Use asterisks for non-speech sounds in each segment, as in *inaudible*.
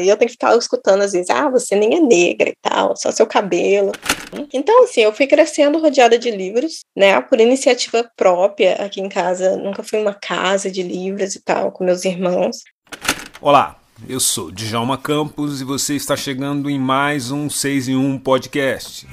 E eu tenho que ficar escutando às vezes, ah, você nem é negra e tal, só seu cabelo. Então, assim, eu fui crescendo rodeada de livros, né, por iniciativa própria aqui em casa. Nunca fui uma casa de livros e tal, com meus irmãos. Olá, eu sou Djalma Campos e você está chegando em mais um 6 em 1 podcast.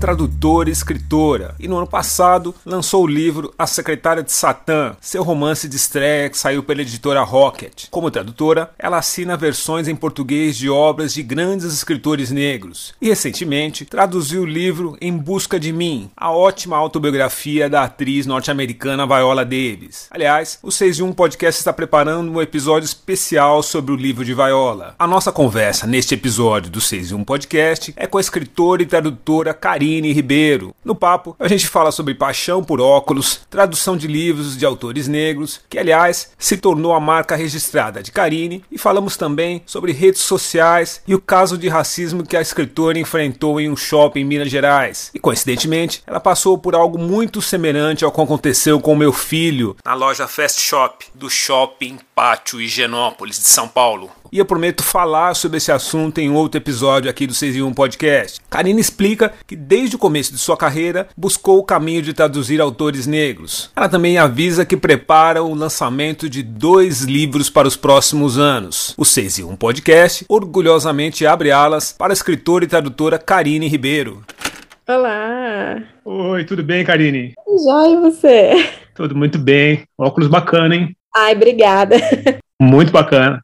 Tradutora e escritora, e no ano passado lançou o livro A Secretária de Satã, seu romance de estreia que saiu pela editora Rocket. Como tradutora, ela assina versões em português de obras de grandes escritores negros, e recentemente traduziu o livro Em Busca de Mim, a ótima autobiografia da atriz norte-americana Viola Davis. Aliás, o 6 em 1 Podcast está preparando um episódio especial sobre o livro de Viola. A nossa conversa neste episódio do 6 em 1 Podcast é com a escritora e tradutora Karine Aline Ribeiro. No papo, a gente fala sobre paixão por óculos, tradução de livros de autores negros, que aliás se tornou a marca registrada de Karine, e falamos também sobre redes sociais e o caso de racismo que a escritora enfrentou em um shopping em Minas Gerais. E coincidentemente, ela passou por algo muito semelhante ao que aconteceu com meu filho na loja Fast Shop do Shopping Pátio Higienópolis de São Paulo e eu prometo falar sobre esse assunto em outro episódio aqui do 6 em 1 Podcast. Karina explica que desde o começo de sua carreira buscou o caminho de traduzir autores negros. Ela também avisa que prepara o lançamento de dois livros para os próximos anos. O 6 em 1 Podcast orgulhosamente abre alas para a escritora e tradutora Karine Ribeiro. Olá! Oi, tudo bem, Karine? Já e você? Tudo muito bem. Óculos bacana, hein? Ai, obrigada. Muito bacana.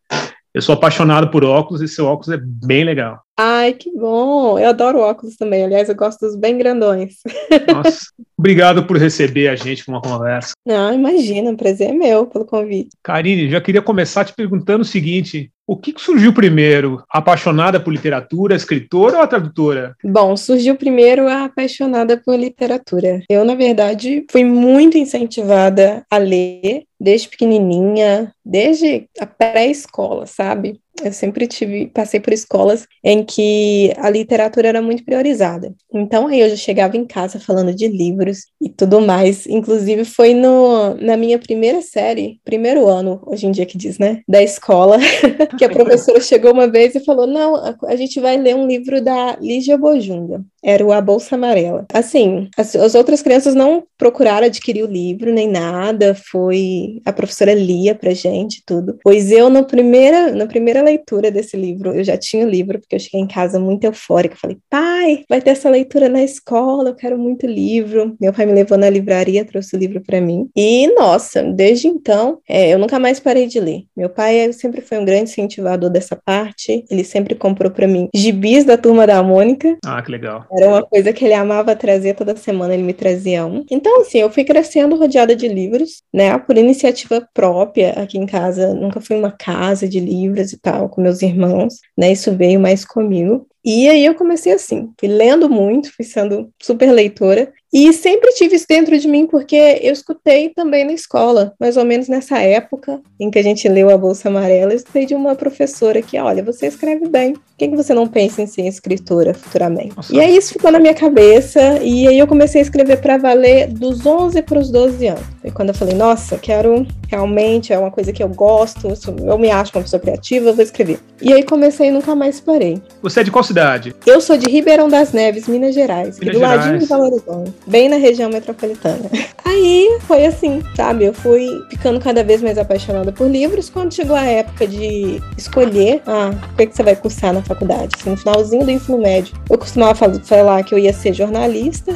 Eu sou apaixonado por óculos e seu óculos é bem legal. Ai, que bom! Eu adoro óculos também. Aliás, eu gosto dos bem grandões. *laughs* Nossa, obrigado por receber a gente com uma conversa. Não, imagina, o prazer é meu pelo convite. Karine, já queria começar te perguntando o seguinte: o que surgiu primeiro? Apaixonada por literatura, escritora ou a tradutora? Bom, surgiu primeiro a apaixonada por literatura. Eu, na verdade, fui muito incentivada a ler desde pequenininha, desde a pré-escola, sabe? Eu sempre tive, passei por escolas em que a literatura era muito priorizada. Então aí eu já chegava em casa falando de livros e tudo mais. Inclusive foi no, na minha primeira série, primeiro ano, hoje em dia que diz, né, da escola, *laughs* que a professora chegou uma vez e falou: "Não, a, a gente vai ler um livro da Lígia Bojunga" era o A Bolsa Amarela. Assim, as, as, outras crianças não procuraram adquirir o livro nem nada, foi a professora lia pra gente tudo. Pois eu, no primeira, na primeira leitura desse livro, eu já tinha o livro, porque eu cheguei em casa muito eufórica. Falei, pai, vai ter essa leitura na escola, eu quero muito livro. Meu pai me levou na livraria, trouxe o livro para mim. E, nossa, desde então, é, eu nunca mais parei de ler. Meu pai sempre foi um grande incentivador dessa parte, ele sempre comprou para mim gibis da Turma da Mônica. Ah, que legal era uma coisa que ele amava trazer toda semana, ele me trazia um. Então, assim, eu fui crescendo rodeada de livros, né, por iniciativa própria aqui em casa. Nunca fui uma casa de livros e tal, com meus irmãos, né, isso veio mais comigo. E aí eu comecei assim, fui lendo muito, fui sendo super leitora, e sempre tive isso dentro de mim, porque eu escutei também na escola, mais ou menos nessa época em que a gente leu A Bolsa Amarela, eu escutei de uma professora que, olha, você escreve bem, por que, que você não pensa em ser escritora futuramente? Nossa. E aí isso ficou na minha cabeça, e aí eu comecei a escrever para valer dos 11 para os 12 anos. E quando eu falei, nossa, quero realmente, é uma coisa que eu gosto, eu me acho uma pessoa criativa, eu vou escrever. E aí comecei e nunca mais parei. Você é de qual cidade? Eu sou de Ribeirão das Neves, Minas Gerais, Minas do Gerais. ladinho de Belo Horizonte bem na região metropolitana. *laughs* Aí foi assim, sabe? Eu fui ficando cada vez mais apaixonada por livros. Quando chegou a época de escolher, ah, o que, é que você vai cursar na faculdade? Assim, no finalzinho do ensino médio, eu costumava falar que eu ia ser jornalista,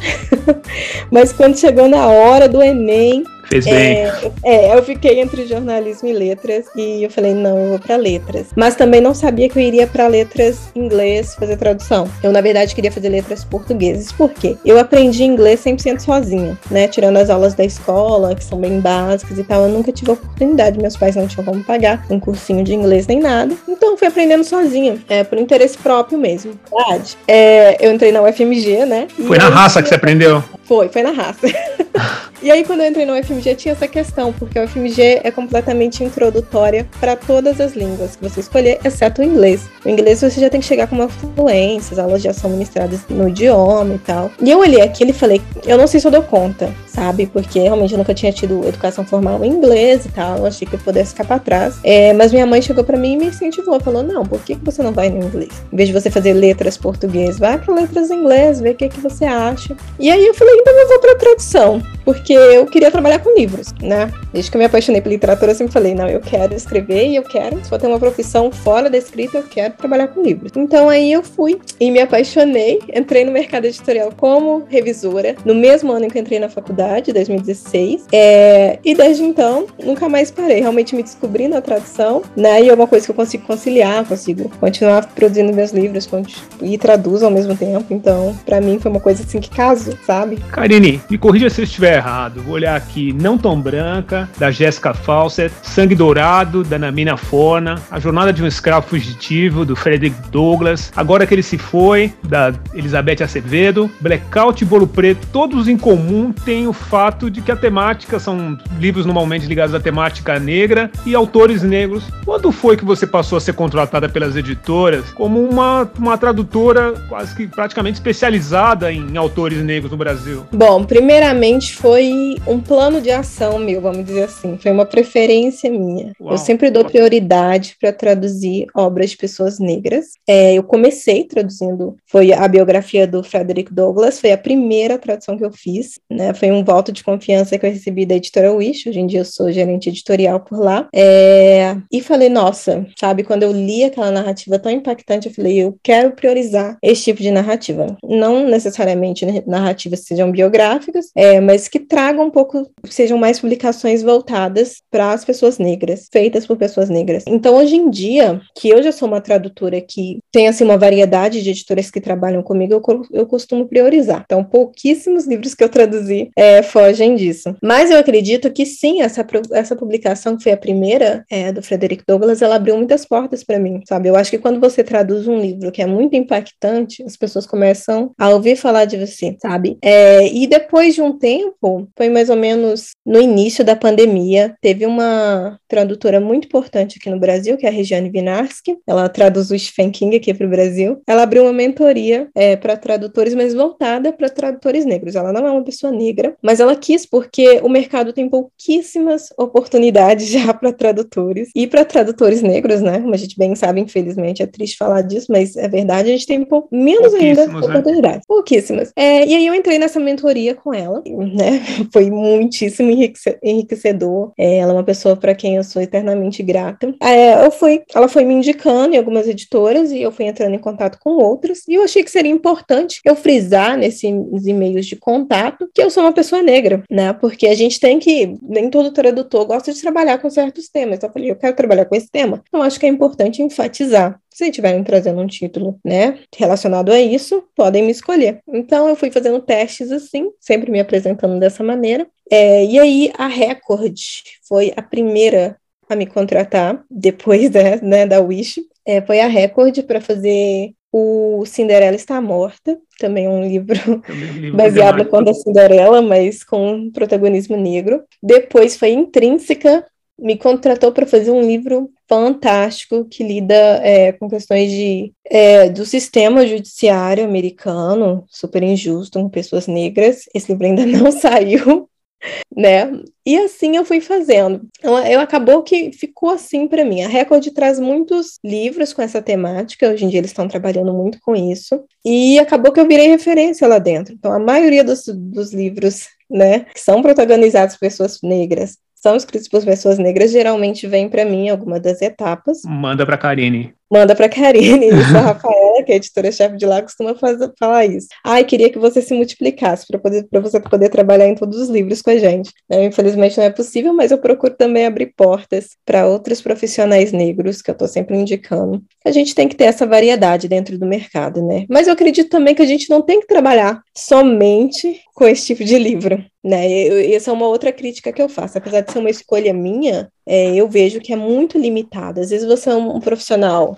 *laughs* mas quando chegou na hora do Enem, Fez bem. É, é, eu fiquei entre jornalismo e letras e eu falei, não, eu vou para letras. Mas também não sabia que eu iria para letras inglês fazer tradução. Eu, na verdade, queria fazer letras portugueses. Por quê? Eu aprendi inglês 100% sozinha, né? Tirando as aulas da escola, que são bem básicas e tal, eu nunca tive oportunidade. Meus pais não tinham como pagar um cursinho de inglês nem nada. Então, eu fui aprendendo sozinha, é, por interesse próprio mesmo. Verdade. É, eu entrei na UFMG, né? Foi na raça que você aprendeu? Foi, foi na raça. *laughs* e aí, quando eu entrei no UFMG, tinha essa questão, porque o UFMG é completamente introdutória para todas as línguas que você escolher, exceto o inglês. O inglês você já tem que chegar com uma fluência, as aulas já são ministradas no idioma e tal. E eu olhei aquilo e falei, eu não sei se eu dou conta, sabe? Porque realmente eu nunca tinha tido educação formal em inglês e tal, eu achei que eu pudesse ficar para trás. É, mas minha mãe chegou para mim e me incentivou, falou, não, por que, que você não vai no inglês? Em vez de você fazer letras português, vai para letras inglês, vê o que, que você acha. E aí eu falei, então eu vou para tradução, porque eu queria trabalhar com livros, né? Desde que eu me apaixonei por literatura, eu sempre falei, não, eu quero escrever e eu quero, se for ter uma profissão fora da escrita, eu quero trabalhar com livros. Então aí eu fui e me apaixonei, entrei no mercado editorial como revisora, no mesmo ano em que entrei na faculdade, 2016, é, e desde então nunca mais parei, realmente me descobri na tradução, né? E é uma coisa que eu consigo conciliar, consigo continuar produzindo meus livros e traduzo ao mesmo tempo, então para mim foi uma coisa assim que caso, sabe? Karine, me corrija se eu estiver errado. Vou olhar aqui Não Tão Branca, da Jessica Fawcett, Sangue Dourado, da Namina Fona, A Jornada de um Escravo Fugitivo, do Frederick Douglass, Agora que ele se foi, da Elizabeth Acevedo, Blackout e Bolo Preto, todos em comum têm o fato de que a temática são livros normalmente ligados à temática negra e autores negros. Quando foi que você passou a ser contratada pelas editoras como uma, uma tradutora quase que praticamente especializada em autores negros no Brasil? Bom, primeiramente foi um plano de ação meu, vamos dizer assim. Foi uma preferência minha. Uau. Eu sempre dou prioridade para traduzir obras de pessoas negras. É, eu comecei traduzindo, foi a biografia do Frederick Douglass, foi a primeira tradução que eu fiz, né? Foi um voto de confiança que eu recebi da editora Wish. Hoje em dia eu sou gerente editorial por lá. É, e falei, nossa, sabe, quando eu li aquela narrativa tão impactante, eu falei, eu quero priorizar esse tipo de narrativa. Não necessariamente narrativas que sejam biográficas, é, mas que tragam um pouco, sejam mais publicações voltadas para as pessoas negras, feitas por pessoas negras. Então, hoje em dia, que eu já sou uma tradutora que tem assim uma variedade de editoras que trabalham comigo, eu, eu costumo priorizar. Então, pouquíssimos livros que eu traduzi é, fogem disso. Mas eu acredito que sim, essa, essa publicação que foi a primeira é, do Frederick Douglass, ela abriu muitas portas para mim, sabe? Eu acho que quando você traduz um livro que é muito impactante, as pessoas começam a ouvir falar de você, sabe? É, e depois de um tempo, foi mais ou menos no início da pandemia, teve uma tradutora muito importante aqui no Brasil, que é a Regiane Vinarski. Ela traduz o Stephen King aqui para o Brasil. Ela abriu uma mentoria é, para tradutores, mas voltada para tradutores negros. Ela não é uma pessoa negra, mas ela quis porque o mercado tem pouquíssimas oportunidades *laughs* já para tradutores e para tradutores negros, né? Como a gente bem sabe, infelizmente, é triste falar disso, mas é verdade, a gente tem menos ainda né? oportunidades. Né? Pouquíssimas. É, e aí eu entrei nessa mentoria com ela, né? *laughs* Foi muitíssimo enriquecedor. É, ela é uma pessoa para quem eu sou eternamente grata. É, eu fui, ela foi me indicando em algumas editoras e eu fui entrando em contato com outras. E eu achei que seria importante eu frisar nesses e-mails de contato que eu sou uma pessoa negra, né? Porque a gente tem que, nem todo tradutor gosta de trabalhar com certos temas. Então eu falei, eu quero trabalhar com esse tema. Então acho que é importante enfatizar se estiverem trazendo um título, né, relacionado a isso, podem me escolher. Então eu fui fazendo testes assim, sempre me apresentando dessa maneira. É, e aí a Record foi a primeira a me contratar *laughs* depois da, né, da Wish. É, foi a Record para fazer o Cinderela Está Morta, também um livro, *laughs* livro *laughs* baseado no conto da Cinderela, mas com protagonismo negro. Depois foi Intrínseca, me contratou para fazer um livro fantástico que lida é, com questões de, é, do sistema judiciário americano, super injusto, com pessoas negras. Esse livro ainda *laughs* não saiu, né? E assim eu fui fazendo. Então, eu acabou que ficou assim para mim. A Record traz muitos livros com essa temática. Hoje em dia eles estão trabalhando muito com isso. E acabou que eu virei referência lá dentro. Então, a maioria dos, dos livros, né, que são protagonizados por pessoas negras, são escritos por pessoas negras, geralmente vem para mim alguma das etapas. Manda para Karine. Manda para Karine, *laughs* isso, a Rafaela que é editora-chefe de lá, costuma fazer, falar isso. Ai, queria que você se multiplicasse para você poder trabalhar em todos os livros com a gente. Né? Infelizmente não é possível, mas eu procuro também abrir portas para outros profissionais negros que eu estou sempre indicando. A gente tem que ter essa variedade dentro do mercado, né? Mas eu acredito também que a gente não tem que trabalhar somente com esse tipo de livro, né? Eu, essa é uma outra crítica que eu faço. Apesar de ser uma escolha minha, é, eu vejo que é muito limitado. Às vezes você é um profissional,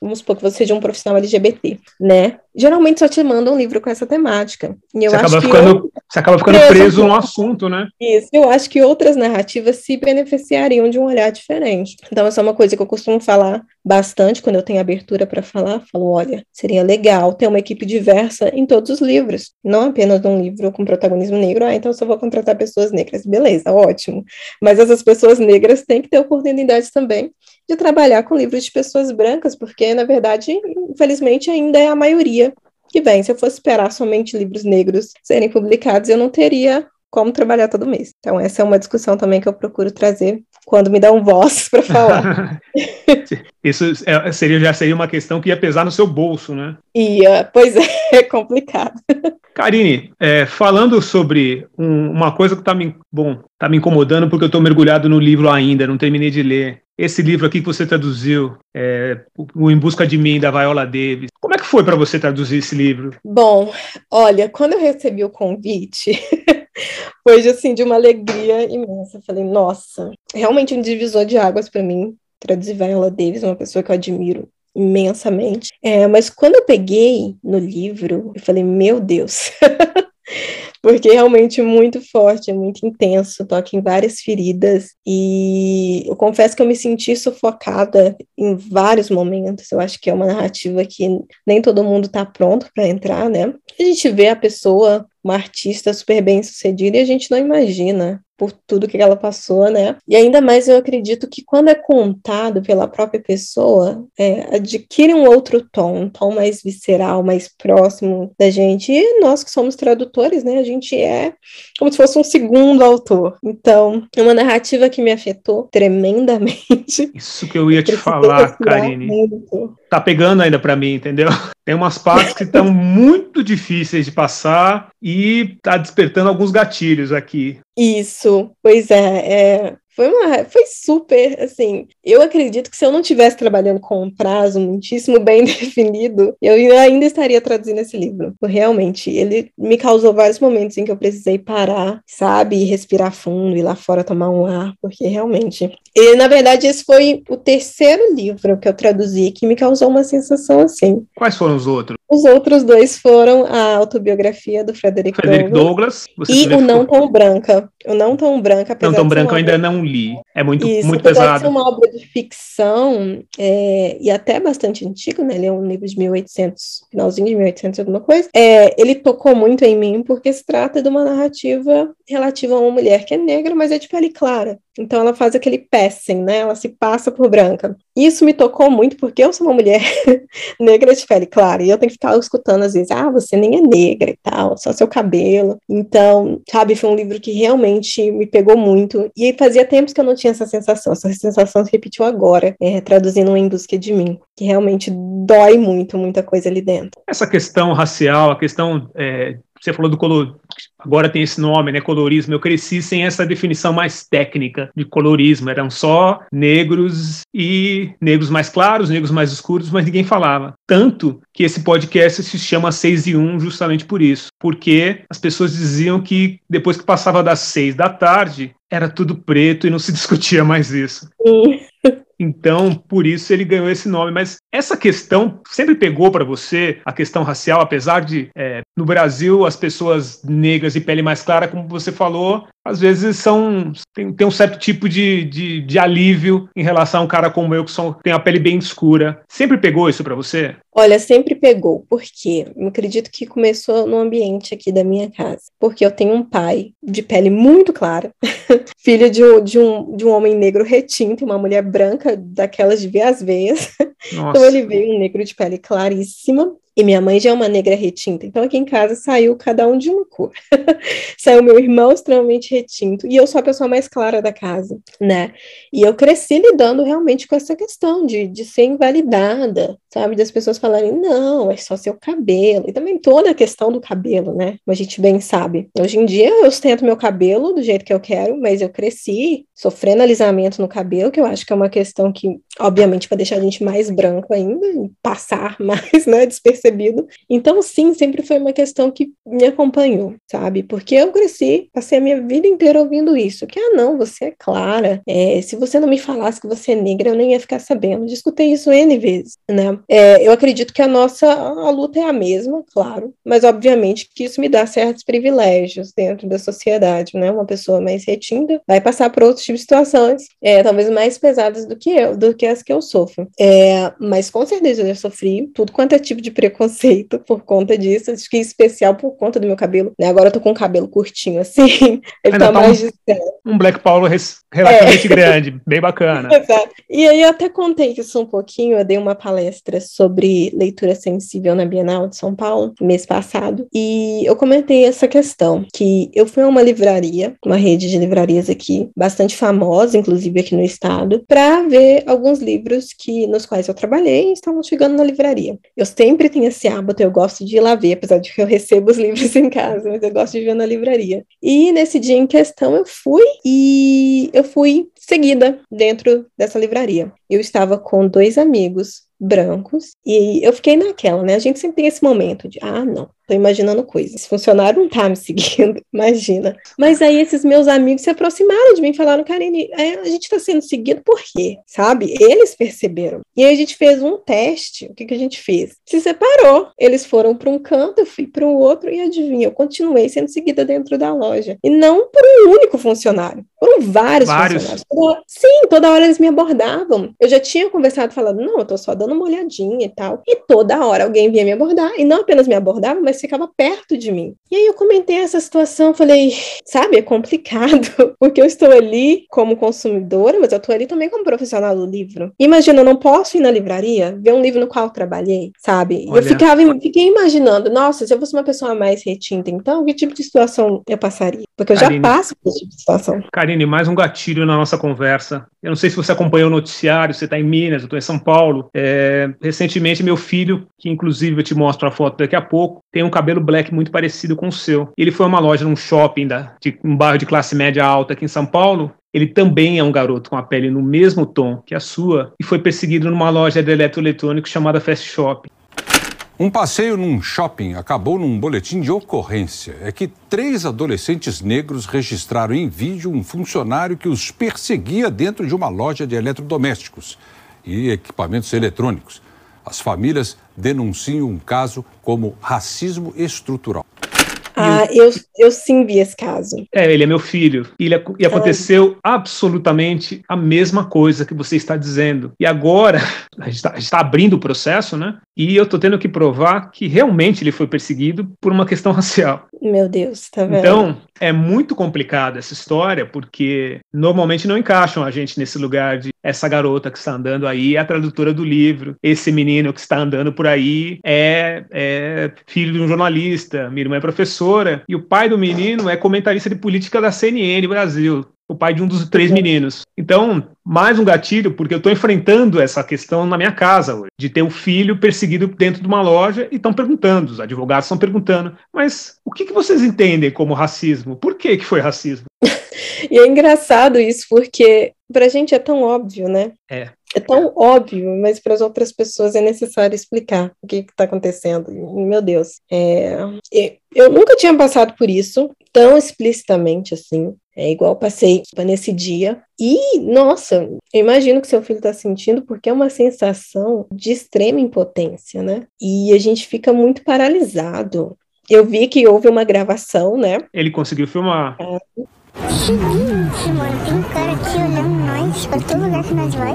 vamos supor que você seja um profissional LGBT, né? Geralmente só te mandam um livro com essa temática. E eu você, acho acaba que ficando, eu, você acaba ficando preso, preso no assunto, né? Isso. Eu acho que outras narrativas se beneficiariam de um olhar diferente. Então, essa é uma coisa que eu costumo falar bastante quando eu tenho abertura para falar. Falo, olha, seria legal ter uma equipe diversa em todos os livros, não apenas num livro com protagonismo negro. Ah, então eu só vou contratar pessoas negras. Beleza, ótimo. Mas essas pessoas negras têm que ter oportunidades também de trabalhar com livros de pessoas brancas, porque, na verdade, infelizmente, ainda é a maioria que vem. Se eu fosse esperar somente livros negros serem publicados, eu não teria como trabalhar todo mês. Então, essa é uma discussão também que eu procuro trazer quando me dão voz *laughs* para falar. *laughs* Isso é, seria, já seria uma questão que ia pesar no seu bolso, né? Ia, pois é, *laughs* é complicado. Karine, é, falando sobre um, uma coisa que está me, bom, tá me incomodando porque eu estou mergulhado no livro ainda, não terminei de ler. Esse livro aqui que você traduziu, é, O Em Busca de Mim, da Viola Davis. Como é que foi para você traduzir esse livro? Bom, olha, quando eu recebi o convite, *laughs* foi assim, de uma alegria imensa. Falei, nossa, realmente um divisor de águas para mim, traduzir Viola Davis, uma pessoa que eu admiro imensamente. É, mas quando eu peguei no livro, eu falei, meu Deus. *laughs* porque realmente é muito forte, é muito intenso, toca em várias feridas e eu confesso que eu me senti sufocada em vários momentos. Eu acho que é uma narrativa que nem todo mundo está pronto para entrar, né? A gente vê a pessoa uma artista super bem sucedida e a gente não imagina por tudo que ela passou, né? E ainda mais eu acredito que quando é contado pela própria pessoa, é, adquire um outro tom, um tom mais visceral, mais próximo da gente. E nós que somos tradutores, né? A gente é como se fosse um segundo autor. Então, é uma narrativa que me afetou tremendamente. *laughs* Isso que eu ia te falar, Karine. Muito. Tá pegando ainda para mim, entendeu? Tem umas partes que estão *laughs* muito difíceis de passar e tá despertando alguns gatilhos aqui. Isso, pois é, é foi, uma, foi super, assim, eu acredito que se eu não estivesse trabalhando com um prazo muitíssimo bem *laughs* definido, eu ainda estaria traduzindo esse livro. Realmente, ele me causou vários momentos em que eu precisei parar, sabe, e respirar fundo, ir lá fora tomar um ar, porque realmente... E, na verdade, esse foi o terceiro livro que eu traduzi que me causou uma sensação assim. Quais foram os outros? Os outros dois foram a autobiografia do Frederick, Frederick Douglass, Douglass e o Não Tão Branca. O Não Tão Branca, Não Tão Branca eu ainda não li. É muito, Isso, muito pesado. Ser uma obra de ficção é, e até bastante antigo, né? Ele é um livro de 1800, finalzinho de 1800 alguma coisa. É, ele tocou muito em mim porque se trata de uma narrativa relativa a uma mulher que é negra, mas é de pele clara. Então ela faz aquele passing, né? Ela se passa por branca. Isso me tocou muito porque eu sou uma mulher *laughs* negra de pele clara e eu tenho que ficar escutando às vezes, ah, você nem é negra e tal, só seu cabelo. Então, sabe, foi um livro que realmente me pegou muito e fazia tempos que eu não tinha essa sensação. Essa sensação se repetiu agora, é, traduzindo Em Busca de Mim, que realmente dói muito, muita coisa ali dentro. Essa questão racial, a questão é, você falou do color, agora tem esse nome, né, colorismo. Eu cresci sem essa definição mais técnica de colorismo. Eram só negros e negros mais claros, negros mais escuros, mas ninguém falava. Tanto que esse podcast se chama 6 e 1 justamente por isso. Porque as pessoas diziam que depois que passava das 6 da tarde, era tudo preto e não se *laughs* discutia mais isso. Então, por isso ele ganhou esse nome. Mas essa questão sempre pegou para você, a questão racial, apesar de é, no Brasil as pessoas negras e pele mais clara, como você falou, às vezes são tem, tem um certo tipo de, de, de, alívio em relação a um cara como eu que são, tem a pele bem escura. Sempre pegou isso para você? Olha, sempre pegou. Por quê? Eu acredito que começou no ambiente aqui da minha casa. Porque eu tenho um pai de pele muito clara, *laughs* filho de de, um, de um homem negro retinto e uma mulher branca daquelas de ver as veias. *laughs* Nossa. Então ele veio um negro de pele claríssima, e minha mãe já é uma negra retinta, então aqui em casa saiu cada um de uma cor. *laughs* saiu meu irmão extremamente retinto, e eu sou a pessoa mais clara da casa, né? E eu cresci lidando realmente com essa questão de, de ser invalidada, sabe? Das pessoas falarem, não, é só seu cabelo. E também toda a questão do cabelo, né? Como a gente bem sabe. Hoje em dia eu ostento meu cabelo do jeito que eu quero, mas eu cresci sofrendo alisamento no cabelo, que eu acho que é uma questão que, obviamente, vai deixar a gente mais branco ainda, e passar *laughs* mais, né? Despercebido percebido. Então, sim, sempre foi uma questão que me acompanhou, sabe? Porque eu cresci, passei a minha vida inteira ouvindo isso, que, ah, não, você é clara, é, se você não me falasse que você é negra, eu nem ia ficar sabendo. Já escutei isso N vezes, né? É, eu acredito que a nossa a luta é a mesma, claro, mas obviamente que isso me dá certos privilégios dentro da sociedade, né? Uma pessoa mais retinta vai passar por outros tipos de situações, é, talvez mais pesadas do que eu, do que as que eu sofro. É, mas com certeza eu já sofri tudo quanto é tipo de preconceito preconceito por conta disso. Acho que especial por conta do meu cabelo. Né? Agora eu tô com o cabelo curtinho assim. *laughs* Ele tá, tá mais um, um Black Power relativamente é. *laughs* grande, bem bacana. Exato. E aí eu até contei isso um pouquinho. Eu dei uma palestra sobre leitura sensível na Bienal de São Paulo, mês passado. E eu comentei essa questão, que eu fui a uma livraria, uma rede de livrarias aqui, bastante famosa, inclusive aqui no estado, para ver alguns livros que nos quais eu trabalhei e estavam chegando na livraria. Eu sempre tenho esse hábito, eu gosto de ir lá ver, apesar de que eu recebo os *laughs* livros em casa, mas eu gosto de ver na livraria. E nesse dia em questão eu fui e eu fui seguida dentro dessa livraria. Eu estava com dois amigos brancos e eu fiquei naquela, né? A gente sempre tem esse momento de, ah, não, Tô imaginando coisas. Esse funcionário não tá me seguindo, *laughs* imagina. Mas aí esses meus amigos se aproximaram de mim e falaram, Karine, é, a gente tá sendo seguido por quê? Sabe? Eles perceberam. E aí a gente fez um teste. O que, que a gente fez? Se separou. Eles foram para um canto, eu fui para o outro e adivinha, eu continuei sendo seguida dentro da loja. E não por um único funcionário. Foram vários, vários. funcionários. Toda, sim, toda hora eles me abordavam. Eu já tinha conversado falando, não, eu tô só dando uma olhadinha e tal. E toda hora alguém vinha me abordar. E não apenas me abordava, mas ficava perto de mim. E aí eu comentei essa situação, falei, sabe, é complicado, *laughs* porque eu estou ali como consumidora, mas eu estou ali também como profissional do livro. Imagina, eu não posso ir na livraria ver um livro no qual eu trabalhei, sabe? Olha. Eu ficava, fiquei imaginando, nossa, se eu fosse uma pessoa mais retinta, então, que tipo de situação eu passaria? Porque eu Karine, já passo por esse tipo de situação. Karine, mais um gatilho na nossa conversa. Eu não sei se você acompanhou o noticiário, você está em Minas, eu estou em São Paulo. É, recentemente, meu filho, que inclusive eu te mostro a foto daqui a pouco, tem um cabelo black muito parecido com o seu. Ele foi a uma loja num shopping, da, de, um bairro de classe média alta aqui em São Paulo. Ele também é um garoto com a pele no mesmo tom que a sua e foi perseguido numa loja de eletroeletrônicos chamada Fast Shop. Um passeio num shopping acabou num boletim de ocorrência. É que três adolescentes negros registraram em vídeo um funcionário que os perseguia dentro de uma loja de eletrodomésticos e equipamentos eletrônicos. As famílias denunciam um caso como racismo estrutural. Ah, eu, eu sim vi esse caso. É, ele é meu filho. E, ele, e aconteceu absolutamente a mesma coisa que você está dizendo. E agora, *laughs* a gente está tá abrindo o processo, né? E eu estou tendo que provar que realmente ele foi perseguido por uma questão *laughs* racial. Meu Deus, tá vendo? Então, é muito complicada essa história, porque normalmente não encaixam a gente nesse lugar de essa garota que está andando aí é a tradutora do livro, esse menino que está andando por aí é, é filho de um jornalista, minha irmã é professora, e o pai do menino é comentarista de política da CNN Brasil o pai de um dos três meninos. Então, mais um gatilho, porque eu estou enfrentando essa questão na minha casa hoje, de ter um filho perseguido dentro de uma loja e estão perguntando, os advogados estão perguntando, mas o que, que vocês entendem como racismo? Por que, que foi racismo? *laughs* e é engraçado isso, porque para a gente é tão óbvio, né? É. É tão óbvio, mas para as outras pessoas é necessário explicar o que está acontecendo. Meu Deus. É, eu nunca tinha passado por isso tão explicitamente assim. É igual passei nesse dia. E, nossa, eu imagino que seu filho está sentindo, porque é uma sensação de extrema impotência, né? E a gente fica muito paralisado. Eu vi que houve uma gravação, né? Ele conseguiu filmar. É. Seguinte, mano, tem um cara aqui olhando nós pra todo lugar que nós vai.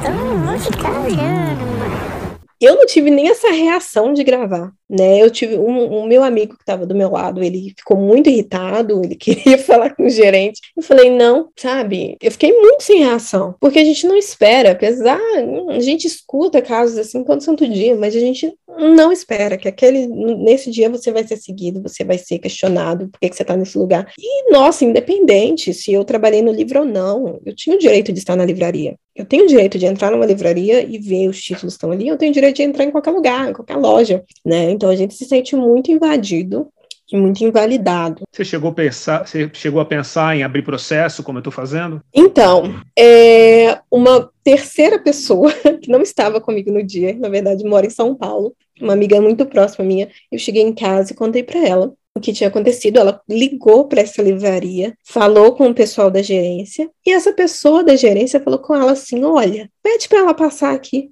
Então vamos ficar olhando, mano. eu não tive nem essa reação de gravar, né? Eu tive um, um meu amigo que estava do meu lado, ele ficou muito irritado, ele *laughs* queria falar com o gerente. Eu falei, não, sabe? Eu fiquei muito sem reação, porque a gente não espera, apesar, a gente escuta casos assim todo santo dia, mas a gente não espera que aquele nesse dia você vai ser seguido, você vai ser questionado, por que, você está nesse lugar. E, nossa, independente se eu trabalhei no livro ou não, eu tinha o direito de estar na livraria. Eu tenho o direito de entrar numa livraria e ver os títulos estão ali, eu tenho o direito de entrar em qualquer lugar, em qualquer loja, né? Então a gente se sente muito invadido e muito invalidado. Você chegou a pensar, você chegou a pensar em abrir processo, como eu estou fazendo? Então, é uma terceira pessoa *laughs* que não estava comigo no dia, na verdade mora em São Paulo, uma amiga muito próxima minha. Eu cheguei em casa e contei para ela o que tinha acontecido. Ela ligou para essa livraria, falou com o pessoal da gerência, e essa pessoa da gerência falou com ela assim: Olha, pede para ela passar aqui.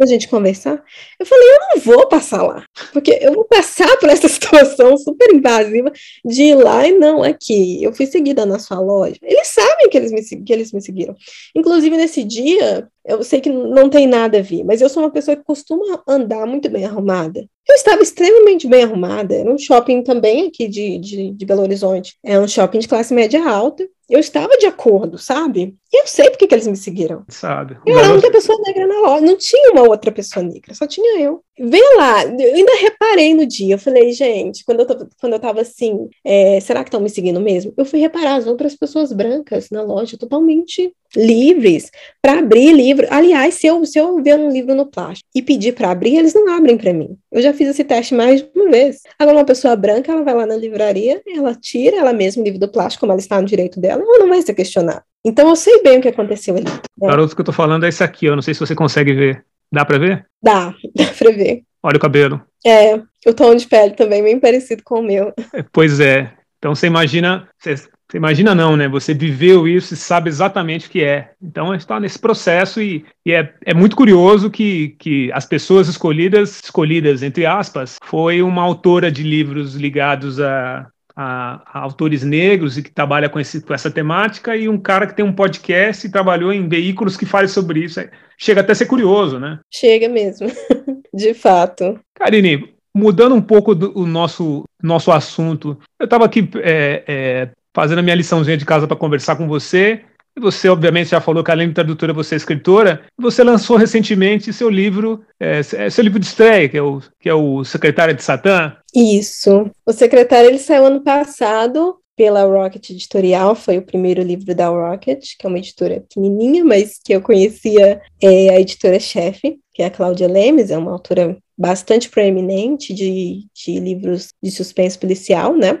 A gente conversar. Eu falei, eu não vou passar lá, porque eu vou passar por essa *laughs* situação super invasiva de ir lá e não aqui. Eu fui seguida na sua loja. Eles sabem que eles me, que eles me seguiram. Inclusive, nesse dia, eu sei que não tem nada a ver, mas eu sou uma pessoa que costuma andar muito bem arrumada. Eu estava extremamente bem arrumada. Era um shopping também aqui de, de, de Belo Horizonte. É um shopping de classe média alta. Eu estava de acordo, sabe? Eu sei porque que eles me seguiram. Sabe. Eu era a única pessoa negra na loja. Não tinha uma outra pessoa negra, só tinha eu. Vem lá, eu ainda reparei no dia, eu falei, gente, quando eu, tô, quando eu tava assim, é, será que estão me seguindo mesmo? Eu fui reparar as outras pessoas brancas na loja, totalmente livres, para abrir livro. Aliás, se eu, se eu ver um livro no plástico e pedir para abrir, eles não abrem para mim. Eu já fiz esse teste mais de uma vez. Agora, uma pessoa branca, ela vai lá na livraria, ela tira ela mesma o livro do plástico, como ela está no direito dela, ela não vai ser questionada. Então, eu sei bem o que aconteceu ali. Né? Garoto que eu tô falando é esse aqui, eu não sei se você consegue ver. Dá para ver? Dá, *laughs* dá para ver. Olha o cabelo. É, o tom de pele também bem parecido com o meu. É, pois é. Então você imagina, você, você, imagina não, né? Você viveu isso e sabe exatamente o que é. Então está nesse processo e, e, é, é muito curioso que, que as pessoas escolhidas, escolhidas entre aspas, foi uma autora de livros ligados a, a, a, autores negros e que trabalha com, esse, com, essa temática, e um cara que tem um podcast e trabalhou em veículos que falem sobre isso. Chega até a ser curioso, né? Chega mesmo, *laughs* de fato. Karine, mudando um pouco do, o nosso, nosso assunto, eu estava aqui é, é, fazendo a minha liçãozinha de casa para conversar com você você, obviamente, já falou que além de tradutora, você é escritora. Você lançou recentemente seu livro, é, é, seu livro de estreia, que é o, que é o Secretária de Satã. Isso. O Secretário ele saiu ano passado pela Rocket Editorial, foi o primeiro livro da Rocket, que é uma editora pequenininha, mas que eu conhecia é, a editora-chefe, que é a Cláudia Lemes, é uma autora bastante proeminente de, de livros de suspense policial, né?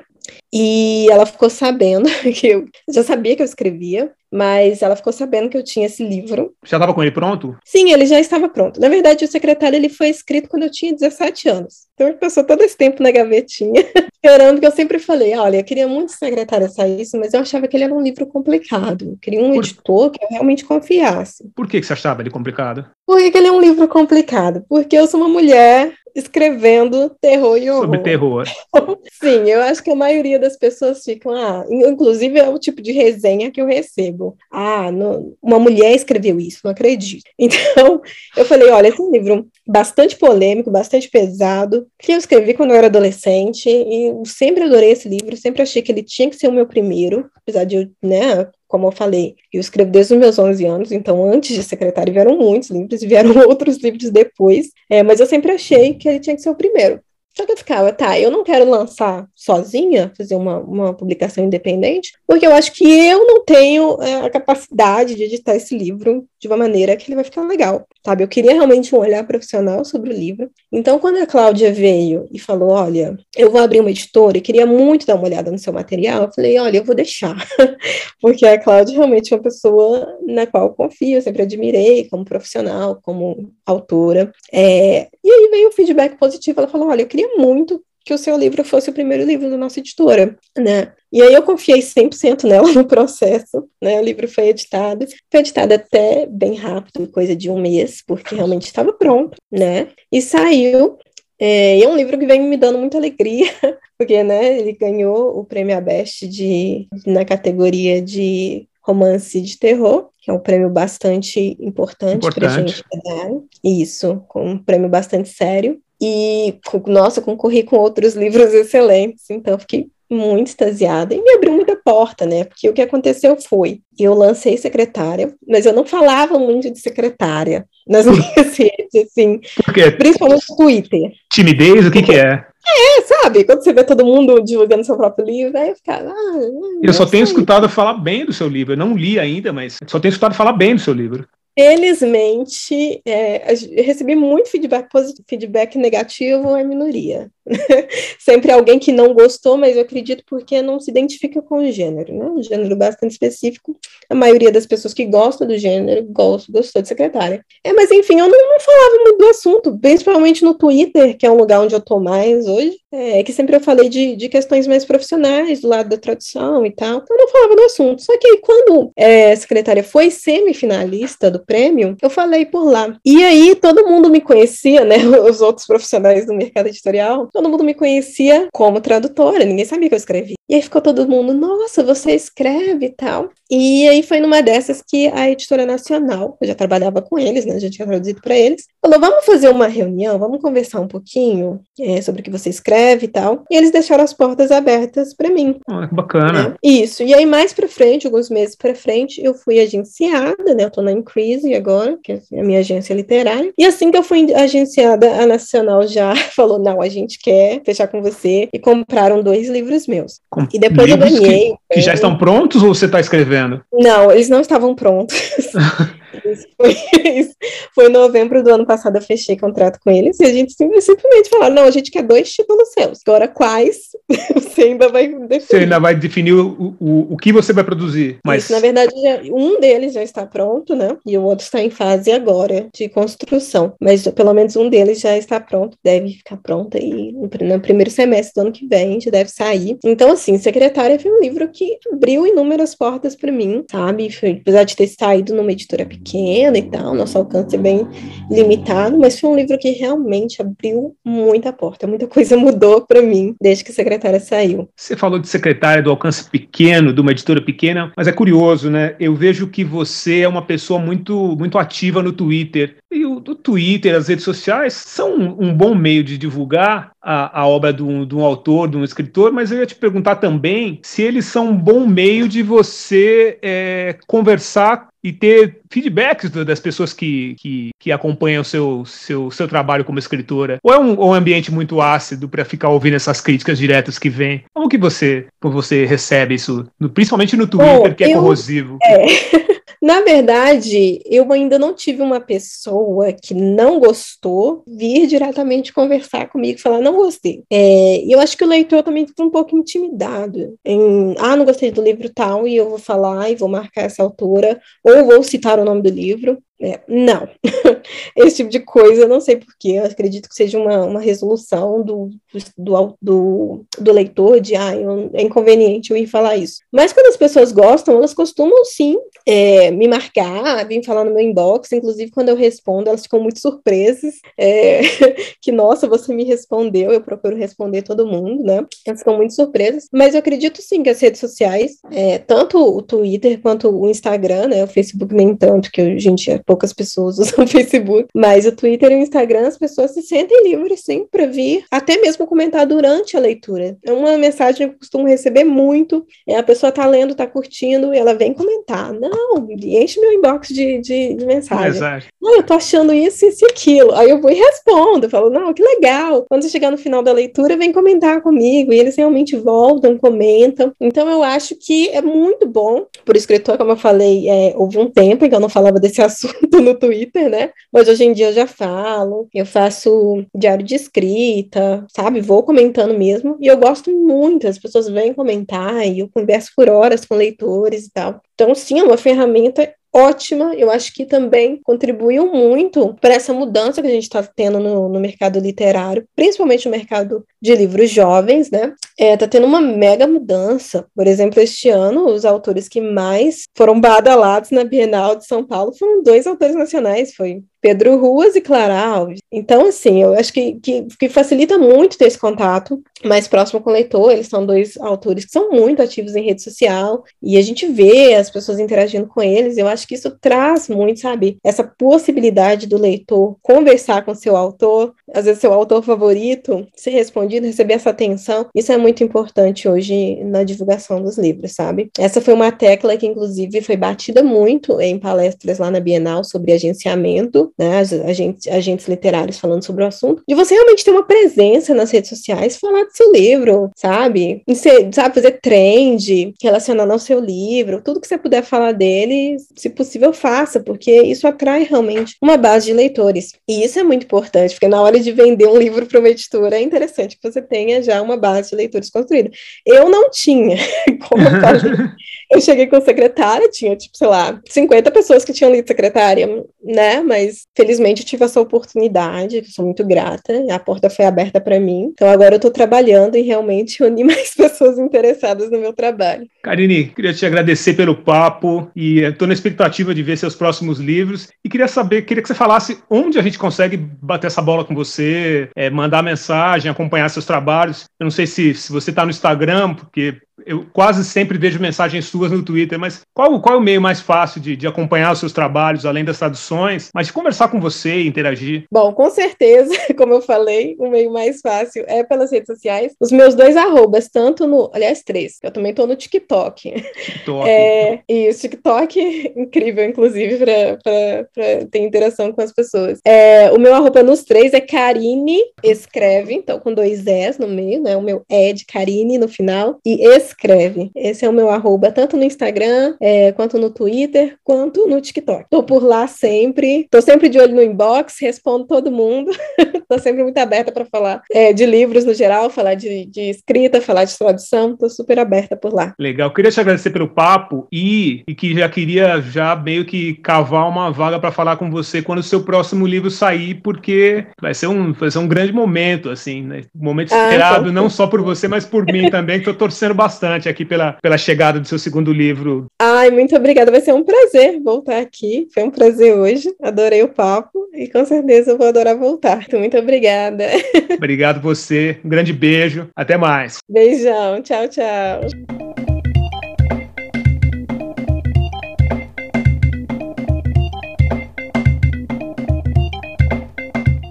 E ela ficou sabendo *laughs* que eu já sabia que eu escrevia, mas ela ficou sabendo que eu tinha esse livro. Já estava com ele pronto? Sim, ele já estava pronto. Na verdade, o secretário ele foi escrito quando eu tinha 17 anos. Então, eu passou todo esse tempo na gavetinha, *laughs* esperando que eu sempre falei, olha, eu queria muito que o secretário saísse, mas eu achava que ele era um livro complicado. Eu queria um Por... editor que eu realmente confiasse. Por que, que você achava ele complicado? Por que, que ele é um livro complicado? Porque eu sou uma mulher escrevendo terror e horror. Sobre terror. *laughs* Sim, eu acho que a maioria das pessoas ficam, ah, inclusive é o tipo de resenha que eu recebo. Ah, não, uma mulher escreveu isso, não acredito. *laughs* Então, eu falei, olha, esse é um livro bastante polêmico, bastante pesado, que eu escrevi quando eu era adolescente, e eu sempre adorei esse livro, sempre achei que ele tinha que ser o meu primeiro, apesar de eu, né, como eu falei, eu escrevo desde os meus 11 anos, então antes de secretário vieram muitos livros, vieram *laughs* outros livros depois, é, mas eu sempre achei que ele tinha que ser o primeiro. Só que eu ficava, tá, eu não quero lançar sozinha, fazer uma, uma publicação independente, porque eu acho que eu não tenho é, a capacidade de editar esse livro de uma maneira que ele vai ficar legal, sabe? Eu queria realmente um olhar profissional sobre o livro. Então, quando a Cláudia veio e falou, olha, eu vou abrir uma editora e queria muito dar uma olhada no seu material, eu falei, olha, eu vou deixar, *laughs* porque a Cláudia realmente é uma pessoa na qual eu confio, eu sempre admirei como profissional, como autora. É... E aí veio o feedback positivo, ela falou, olha, eu queria muito que o seu livro fosse o primeiro livro da nossa editora, né? E aí eu confiei 100% nela *laughs* no processo, né? O livro foi editado, foi editado até bem rápido, coisa de um mês, porque realmente estava pronto, né? E saiu. É, e é um livro que vem me dando muita alegria, *laughs* porque, né, ele ganhou o prêmio Abest de, na categoria de romance de terror, que é um prêmio bastante importante para a gente dar. Isso, com um prêmio bastante sério. E, nossa, concorri com outros livros excelentes, então fiquei muito extasiada e me abriu muita porta, né? Porque o que aconteceu foi, eu lancei secretária, mas eu não falava muito de secretária nas *laughs* minhas redes, assim. Por quê? Principalmente no Twitter. Timidez, o que que é? É, sabe? Quando você vê todo mundo divulgando seu próprio livro, aí eu ficava. Ah, eu só tenho escutado falar bem do seu livro. Eu não li ainda, mas só tenho escutado falar bem do seu livro. Felizmente, é, recebi muito feedback positivo, feedback negativo é minoria. *laughs* Sempre alguém que não gostou, mas eu acredito porque não se identifica com o gênero, né? Um gênero bastante específico. A maioria das pessoas que gostam do gênero gost, gostou de secretária. É, mas enfim, eu não, não, falava muito do assunto, principalmente no Twitter, que é um lugar onde eu tô mais hoje. É que sempre eu falei de, de questões mais profissionais, do lado da tradução e tal. Então eu não falava do assunto. Só que aí, quando é, a secretária foi semifinalista do prêmio, eu falei por lá. E aí todo mundo me conhecia, né? *laughs* Os outros profissionais do mercado editorial, todo mundo me conhecia como tradutora, ninguém sabia que eu escrevia. E aí ficou todo mundo, nossa, você escreve e tal. E aí foi numa dessas que a editora nacional, eu já trabalhava com eles, né? Já tinha traduzido para eles, falou: vamos fazer uma reunião, vamos conversar um pouquinho é, sobre o que você escreve e tal. E eles deixaram as portas abertas para mim. Ah, que bacana. É, isso. E aí, mais para frente, alguns meses para frente, eu fui agenciada, né? Eu tô na Increase agora, que é a minha agência literária. E assim que eu fui agenciada, a Nacional já *laughs* falou: não, a gente quer fechar com você. E compraram dois livros meus. Com e depois eu ganhei. Que, que já estão prontos ou você está escrevendo? Não, eles não estavam prontos. *laughs* foi, *laughs* foi em novembro do ano passado, eu fechei contrato com eles e a gente simplesmente falou: não, a gente quer dois títulos seus. Agora, quais *laughs* você ainda vai definir? Você ainda vai definir o, o, o que você vai produzir. Mas... Isso, na verdade, já, um deles já está pronto, né? E o outro está em fase agora de construção. Mas pelo menos um deles já está pronto, deve ficar pronto aí no, no primeiro semestre do ano que vem, já deve sair. Então, assim, Secretária foi um livro que abriu inúmeras portas para mim, sabe? Foi, apesar de ter saído numa editora pequena e tal, nosso alcance é bem limitado, mas foi um livro que realmente abriu muita porta, muita coisa *laughs* mudou para mim desde que Secretária saiu. Você falou de Secretária do alcance pequeno, de uma editora pequena, mas é curioso, né? Eu vejo que você é uma pessoa muito, muito ativa no Twitter. E o, o Twitter, as redes sociais, são um, um bom meio de divulgar a, a obra de um, de um, autor, de um escritor, mas eu ia te perguntar também se eles são um bom meio de você é, conversar e ter feedbacks das pessoas que, que, que acompanham o seu, seu, seu trabalho como escritora? Ou é um, um ambiente muito ácido para ficar ouvindo essas críticas diretas que vêm? Como que você, você recebe isso, principalmente no Twitter, Bom, que é eu, corrosivo? É. Na verdade, eu ainda não tive uma pessoa que não gostou vir diretamente conversar comigo e falar, não gostei. É, eu acho que o leitor também fica um pouco intimidado em, ah, não gostei do livro tal, e eu vou falar e vou marcar essa autora, ou vou citar o nome do livro. É, não, *laughs* esse tipo de coisa, não sei porquê, eu acredito que seja uma, uma resolução do, do, do, do leitor de, ah, eu, é inconveniente eu ir falar isso. Mas quando as pessoas gostam, elas costumam sim é, me marcar, vir falar no meu inbox, inclusive quando eu respondo, elas ficam muito surpresas, é, *laughs* que, nossa, você me respondeu, eu procuro responder todo mundo, né? Elas ficam muito surpresas, mas eu acredito sim que as redes sociais, é, tanto o Twitter quanto o Instagram, né, o Facebook nem tanto, que a gente poucas pessoas *laughs* usam o Facebook, mas o Twitter e o Instagram as pessoas se sentem livres, sim, para vir, até mesmo comentar durante a leitura. É uma mensagem que eu costumo receber muito, é a pessoa tá lendo, tá curtindo, e ela vem comentar. Não, enche meu inbox de, de, de mensagem. Não, eu tô achando isso, isso e aquilo. Aí eu vou e respondo, falo, não, que legal. Quando você chegar no final da leitura, vem comentar comigo, e eles realmente voltam, comentam. Então eu acho que é muito bom, por escritor, como eu falei, é, houve um tempo em que eu não falava desse *laughs* assunto, *laughs* no Twitter, né? Mas hoje em dia eu já falo, eu faço diário de escrita, sabe? Vou comentando mesmo. E eu gosto muito, as pessoas vêm comentar e eu converso por horas com leitores e tal. Então, sim, é uma ferramenta ótima, eu acho que também contribuiu muito para essa mudança que a gente está tendo no, no, mercado literário, principalmente no mercado de livros jovens, né? É, tá tendo uma mega mudança. Por exemplo, este ano, os autores que mais foram badalados na Bienal de São Paulo foram dois autores nacionais, foi Pedro Ruas e Clara Alves. Então, assim, eu acho que, que, que, facilita muito ter esse contato mais próximo com o leitor. Eles são dois autores que são muito ativos em rede social e a gente vê as pessoas interagindo com eles. Eu acho que isso traz muito, sabe, essa possibilidade do leitor conversar com seu autor, às vezes seu autor favorito, ser respondido, receber essa atenção. Isso é muito importante hoje na divulgação dos livros, sabe? Essa foi uma tecla que, inclusive, foi batida muito em palestras lá na Bienal sobre agenciamento, né? Agentes, agentes literários falando sobre o assunto, de você realmente ter uma presença nas redes sociais, falar do seu livro, sabe? Ser, sabe, fazer trend relacionando ao seu livro, tudo que você puder falar dele, se possível, faça, porque isso atrai realmente uma base de leitores. E isso é muito importante, porque na hora de vender um livro para uma editora, é interessante que você tenha já uma base de leitores construída. Eu não tinha, *laughs* como eu falei. *laughs* Eu cheguei com secretária, tinha, tipo, sei lá, 50 pessoas que tinham lido secretária, né? Mas felizmente eu tive essa oportunidade, sou muito grata, a porta foi aberta para mim. Então agora eu tô trabalhando em realmente *laughs* unir mais pessoas interessadas no meu trabalho. Karine, queria te agradecer pelo papo e estou na expectativa de ver seus próximos livros e queria saber, queria que você falasse onde a gente consegue bater essa bola com você, é, mandar mensagem, acompanhar seus trabalhos. Eu não sei se, se você está no Instagram, porque eu quase sempre vejo mensagens suas no Twitter, mas qual, qual é o meio mais fácil de, de acompanhar os seus trabalhos, além das traduções, mas de conversar com você e interagir? Bom, com certeza, *laughs* como eu falei, o meio mais fácil é pelas redes sociais. Os meus dois arrobas, tanto no, aliás, três, eu também tô no TikTok. TikTok. É, e o TikTok, *laughs* incrível, inclusive, para ter interação com as pessoas. É, o meu arroba nos três é Karine Escreve, então com dois S no meio, né? O meu é de Karine no final, e Escreve escreve. Esse é o meu arroba, tanto no Instagram, é, quanto no Twitter, quanto no TikTok. Tô por lá sempre, tô sempre de olho no inbox, respondo todo mundo. *laughs* tô sempre muito aberta para falar é, de livros no geral, falar de, de, escrita, falar de tradução, tô super aberta por lá. Legal, queria te agradecer pelo papo e, e que já queria já meio que cavar uma vaga para falar com você quando o seu próximo livro sair, porque vai ser um, vai ser um grande momento, assim, né? Um momento ah, esperado, ah, não só por você, mas por mim também, que tô torcendo bastante bastante aqui pela, pela chegada do seu segundo livro. Ai, muito obrigada. Vai ser um prazer voltar aqui. Foi um prazer hoje. Adorei o papo e com certeza eu vou adorar voltar. Muito obrigada. *laughs* Obrigado você. Um grande beijo. Até mais. Beijão. Tchau, tchau.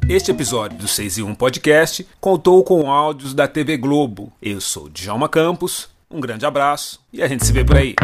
Este episódio do 6 e 1 Podcast contou com áudios da TV Globo. Eu sou Djalma Campos um grande abraço e a gente se vê por aí.